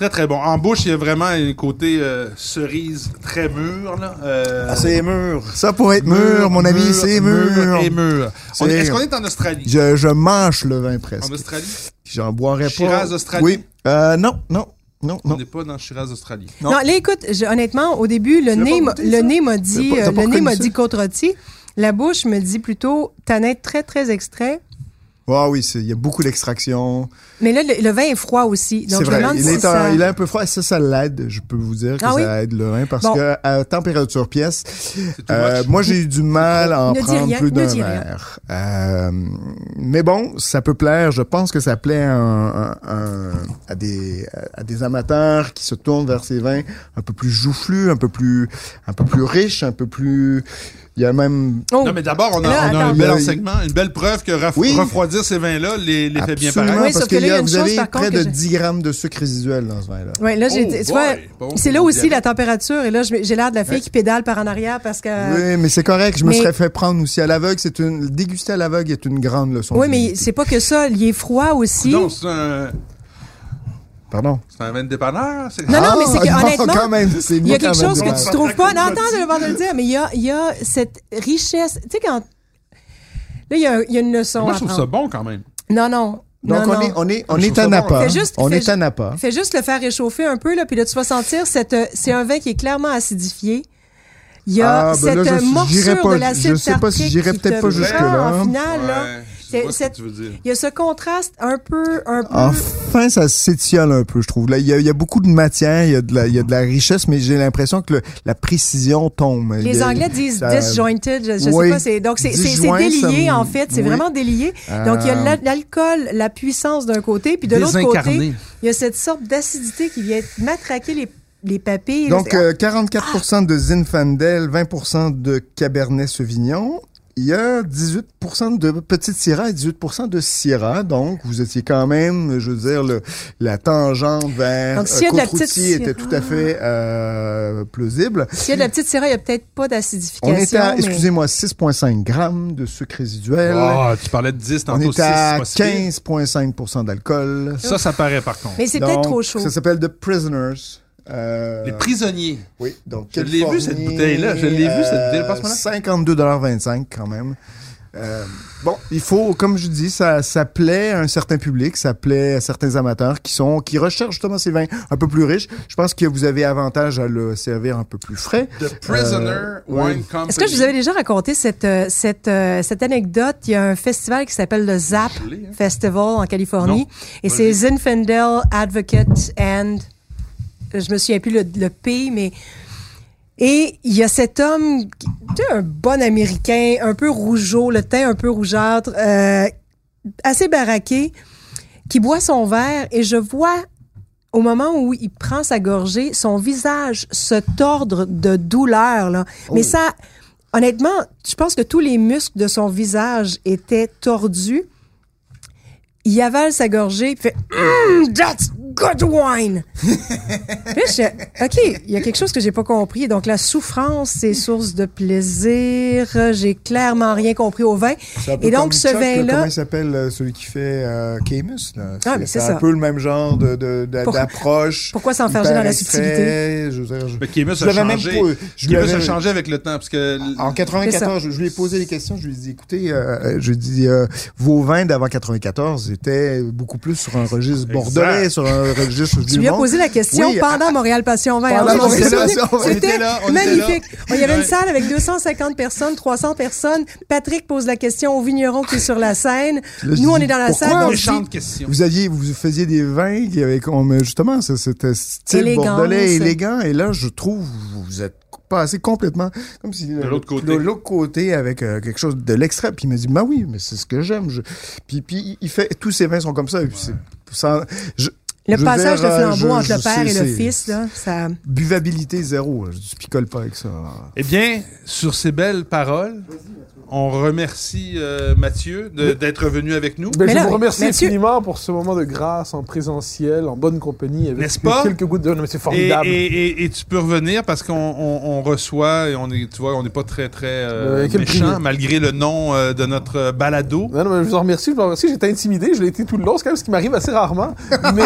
Très, très bon. En bouche, il y a vraiment un côté euh, cerise très mûr, là. Euh, Ah, c'est mûr. Ça, pour être mûr, mon ami, c'est mûr. et Est-ce qu'on est en Australie? Je, je mange le vin presque. En Australie? J'en boirais pas. Shiraz, Australie? Oui. Euh, non, non, non, On n'est pas dans Shiraz, Australie. Non. Non, là, écoute, je- honnêtement, au début, le nez, m'a- goûté, le ça? nez m'a dit, pas- euh, le nez m'a dit côte rôtie. La bouche me dit plutôt tanette très, très extrait. Ah oui, c'est- il y a beaucoup d'extraction. Mais là, le, le vin est froid aussi. Donc, C'est je me vrai. Il, si est ça... il est un peu froid. Ça, ça l'aide. Je peux vous dire que Ah oui? ça aide le vin parce Bon. que à température pièce, euh, moi j'ai eu du mal à en Ne prendre rien, plus d'un verre. Euh, mais bon, ça peut plaire. Je pense que ça plaît à, un- un- à des à des amateurs qui se tournent vers ces vins un peu plus joufflus, un peu plus un peu plus riches, un peu plus. Il y a même Oh. Non, mais d'abord, on a, Là, on a un bel enseignement, une belle preuve que raf- Oui. refroidir ces vins-là les, les fait bien pareil. Oui, parce sauf que que là, y a vous chose, avez par près contre, de que je- 10 grammes de sucre résiduel dans ce vin-là. Ouais, là, j'ai, Oh. Bon, c'est là aussi la température. Et là, j'ai l'air de la fille Ouais. qui pédale par en arrière parce que... Oui, mais c'est correct. Je me serais fait prendre aussi à l'aveugle. C'est une déguster à l'aveugle est une grande leçon. Oui, mais c'est pas que ça. Il est froid aussi. Non, c'est un, pardon? c'est un vin de dépanneur. Non, non, mais c'est que, Ah, non, honnêtement, quand même, c'est Il y a quelque chose que tu trouves pas. Non, attends, je vais le dire, mais il y a, il y a cette richesse. Tu sais, quand. Là, il y a, un- il y a une leçon Moi, je trouve ça bon quand même. Non, non. Donc, non, on, non. est, on est, on Je est à. Napa. Fais juste- on est à Napa. Fais juste le faire réchauffer un peu, là, puis là, tu vas sentir, cette, c'est un vin qui est clairement acidifié. Il y a Ah, ben cette là, je- euh, morsure pas- de l'acide je sais pas si j'irais qui peut-être pas jusque-là. En final, là, Ouais, vois ce que cette- tu veux dire. il y a ce contraste un peu, un peu. Enfin, ça s'étiole un peu, je trouve. Là, il y a, il y a beaucoup de matière, il y a de la, il y a de la richesse, mais j'ai l'impression que le- la précision tombe. Les a- Anglais disent ça- disjointed, je, je Oui. sais pas. C'est, donc, c'est, délié, ça en fait. C'est oui. vraiment délié. Donc, il y a Euh, la- l'alcool, la puissance d'un côté, puis de l'autre côté, il y a cette sorte d'acidité qui vient matraquer les, les papilles. Donc, C'est- euh, 44% de Zinfandel, 20% de Cabernet Sauvignon. Il y a 18% de Petite Syrah et 18% de Syrah. Donc, vous étiez quand même, je veux dire, le, la tangente vers Donc, s'il y a de la petite était tout à fait euh, plausible. S'il y a de la petite syrah, il n'y a peut-être pas d'acidification. On était à, mais- excusez-moi, 6,5 grammes de sucre résiduel. Ah, tu parlais de 10 On tantôt, était 6, à pas si pire. 15,5% d'alcool. Ça, ça paraît par contre. Mais c'est peut-être trop chaud. Ça s'appelle The Prisoners. Euh, Les prisonniers. Oui, donc Je l'ai vu, cette bouteille-là. Je l'ai vu, cette bouteille. Là. 52,25 quand même. Euh, bon, il faut, comme je dis, ça, ça plaît à un certain public, ça plaît à certains amateurs qui sont, qui recherchent justement ces vins un peu plus riches. Je pense que vous avez avantage à le servir un peu plus frais. The Prisoner Euh, Wine ouais. Company. Est-ce que je vous avais déjà raconté cette, cette, cette anecdote? Il y a un festival qui s'appelle le ZAP hein. Festival en Californie. Non. Et c'est Zinfandel Advocate and... Je me souviens plus le, le P, mais... Et il y a cet homme, tu sais, un bon Américain, un peu rougeau, le teint un peu rougeâtre, euh, assez baraqué, qui boit son verre et je vois au moment où il prend sa gorgée, son visage se tordre de douleur. Là. Mais ça, honnêtement, je pense que tous les muscles de son visage étaient tordus. Il avale sa gorgée, puis fait mm, That's good wine! Puis je- OK, il y a quelque chose que j'ai pas compris. Donc, la souffrance, c'est source de plaisir. J'ai clairement rien compris au vin. Et donc, ce vin-là- Comment il s'appelle euh, celui qui fait euh, Camus? Ah, c'est un ça. peu le même genre de, de- d'approche. Pourquoi s'enferger dans la subtilité? Je veux dire, je- Mais Kémus Je a même changé. pas- je lui Kémus avais- a changé avec le temps, parce que... En 94, je, je lui ai posé des questions. Je lui ai dit, écoutez, euh, je lui ai dit, euh, vos vins d'avant 94 étaient beaucoup plus sur un registre bordelais, sur un registre Tu lui as posé la question Oui, pendant Montréal Passion 20. Pendant hein, je Montréal me souviens. Passion 20. On était C'était magnifique. Il y avait une salle avec 250 personnes, 300 personnes. Patrick pose la question au vigneron qui est sur la scène. Là, Nous, on est dans la pourquoi salle. on dit, question? Vous aviez, vous faisiez des vins qui avaient comme, justement, c'était style Élégance. bordelais élégant. Et là, je trouve, vous êtes passé complètement, comme si de l'autre côté. de l'autre côté avec euh, quelque chose de l'extrait. Puis il m'a dit, bah oui, mais c'est ce que j'aime. Je- Puis, puis il fait, tous ses vins sont comme ça. Et puis c'est, ça, je- Le je passage dire, de flambeau je- entre je le père sais, et le fils, là, ça... Buvabilité zéro. Je picole pas avec ça. Eh bien, sur ces belles paroles, on remercie euh, Mathieu d'être venu avec nous. Ben, Mais je là, vous remercie Mathieu- infiniment pour ce moment de grâce en présentiel, en bonne compagnie, avec N'est-ce pas? quelques gouttes de... Mais c'est formidable. et- et- et tu peux revenir parce qu'on on- on reçoit et on est, tu vois, on n'est pas très très euh, Euh, méchant malgré le nom euh, de notre balado. Non, non, mais je vous en remercie. Je vous en remercie. J'étais intimidé. Je l'ai été tout le long. C'est quand même ce qui m'arrive assez rarement. Mais, mais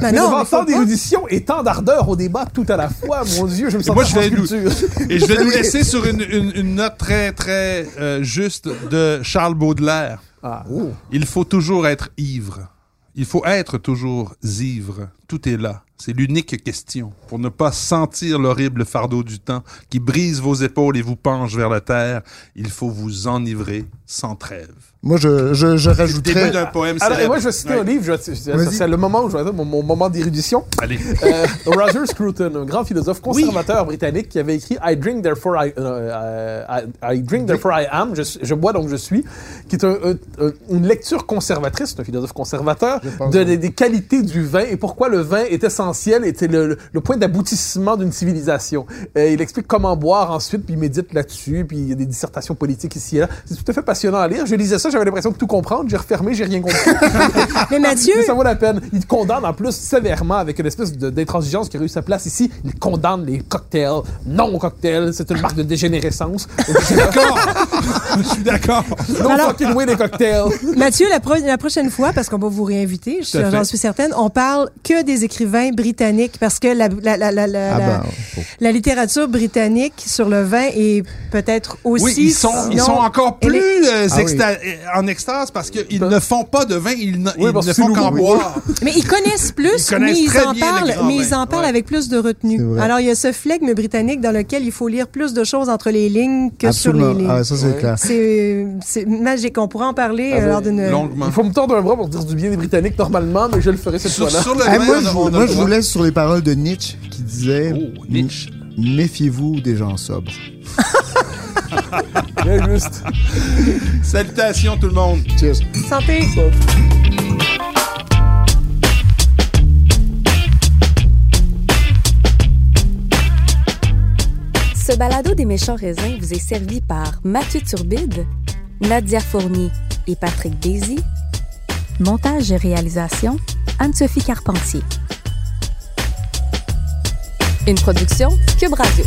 Ben mais faut tant d'érudition et tant d'ardeur au débat tout à la fois, mon Dieu, je me sens moi, je vais nous- culture. Et je vais nous laisser sur une, une- une note très très euh, juste de Charles Baudelaire. Ah. Il faut toujours être ivre. Il faut être toujours ivre. Tout est là. C'est l'unique question. Pour ne pas sentir l'horrible fardeau du temps qui brise vos épaules et vous penche vers la terre, il faut vous enivrer sans trêve. Moi, je, je, je Début rajouterais. d'un poème Alors, moi, je vais citer Ouais. un livre. C'est le moment où je vais dire mon, mon moment d'érudition. Allez. Euh, Roger Scruton, un grand philosophe conservateur britannique qui avait écrit I drink therefore I, euh, I, I drink therefore I am, je, je bois donc je suis, qui est un- un- un- une lecture conservatrice, c'est un philosophe conservateur, de, des, des qualités du vin et pourquoi le vin est essentiel, était le, le- le point d'aboutissement d'une civilisation. Euh, il explique comment boire ensuite, puis il médite là-dessus, puis il y a des dissertations politiques ici et là. C'est tout à fait passionnant à lire. Je lisais ça, j'avais l'impression de tout comprendre. J'ai refermé, j'ai rien compris. Mais Mathieu, Mais ça vaut la peine. Il condamne en plus sévèrement avec une espèce d'intransigeance qui a eu sa place ici. Il condamne les cocktails. Non aux cocktails, c'est une marque de dégénérescence. D'accord. je suis d'accord. Non Alors- fucking way les cocktails. Mathieu, la, pro- la prochaine fois, parce qu'on va vous réinviter, j'en suis certaine, on parle que des écrivains britanniques parce que la, la, la, la, la- Ah ben, la littérature britannique sur le vin est peut-être aussi... Oui, ils sont, ils sont encore plus est- euh, Ah exta- euh, en extase parce qu'ils ne font pas de vin, ils, ne- Oui, ils font qu'en boire. Mais ils connaissent plus, Ils connaissent mais ils en parlent, mais ils en parlent Ouais. avec plus de retenue. Alors, il y a ce flegme britannique dans lequel il faut lire plus de choses entre les lignes que absolument. sur les lignes. Ah, ça, c'est Ouais. clair. C'est c'est magique. On pourra en parler Ah euh, ben, lors d'une... Longuement. Il faut me tordre un bras pour dire du bien des Britanniques normalement, mais je le ferai cette Sur, fois-là. Moi, je, moi, vous laisse sur les paroles de Nietzsche qui disait Oh, Nietzsche. Méfiez-vous des gens sobres. Bien juste. Salutations tout le monde. Cheers. Santé! Ce balado des méchants raisins vous est servi par Mathieu Turbide, Nadia Fournier et Patrick Daisy. Montage et réalisation, Anne-Sophie Carpentier. Une production Cube Radio.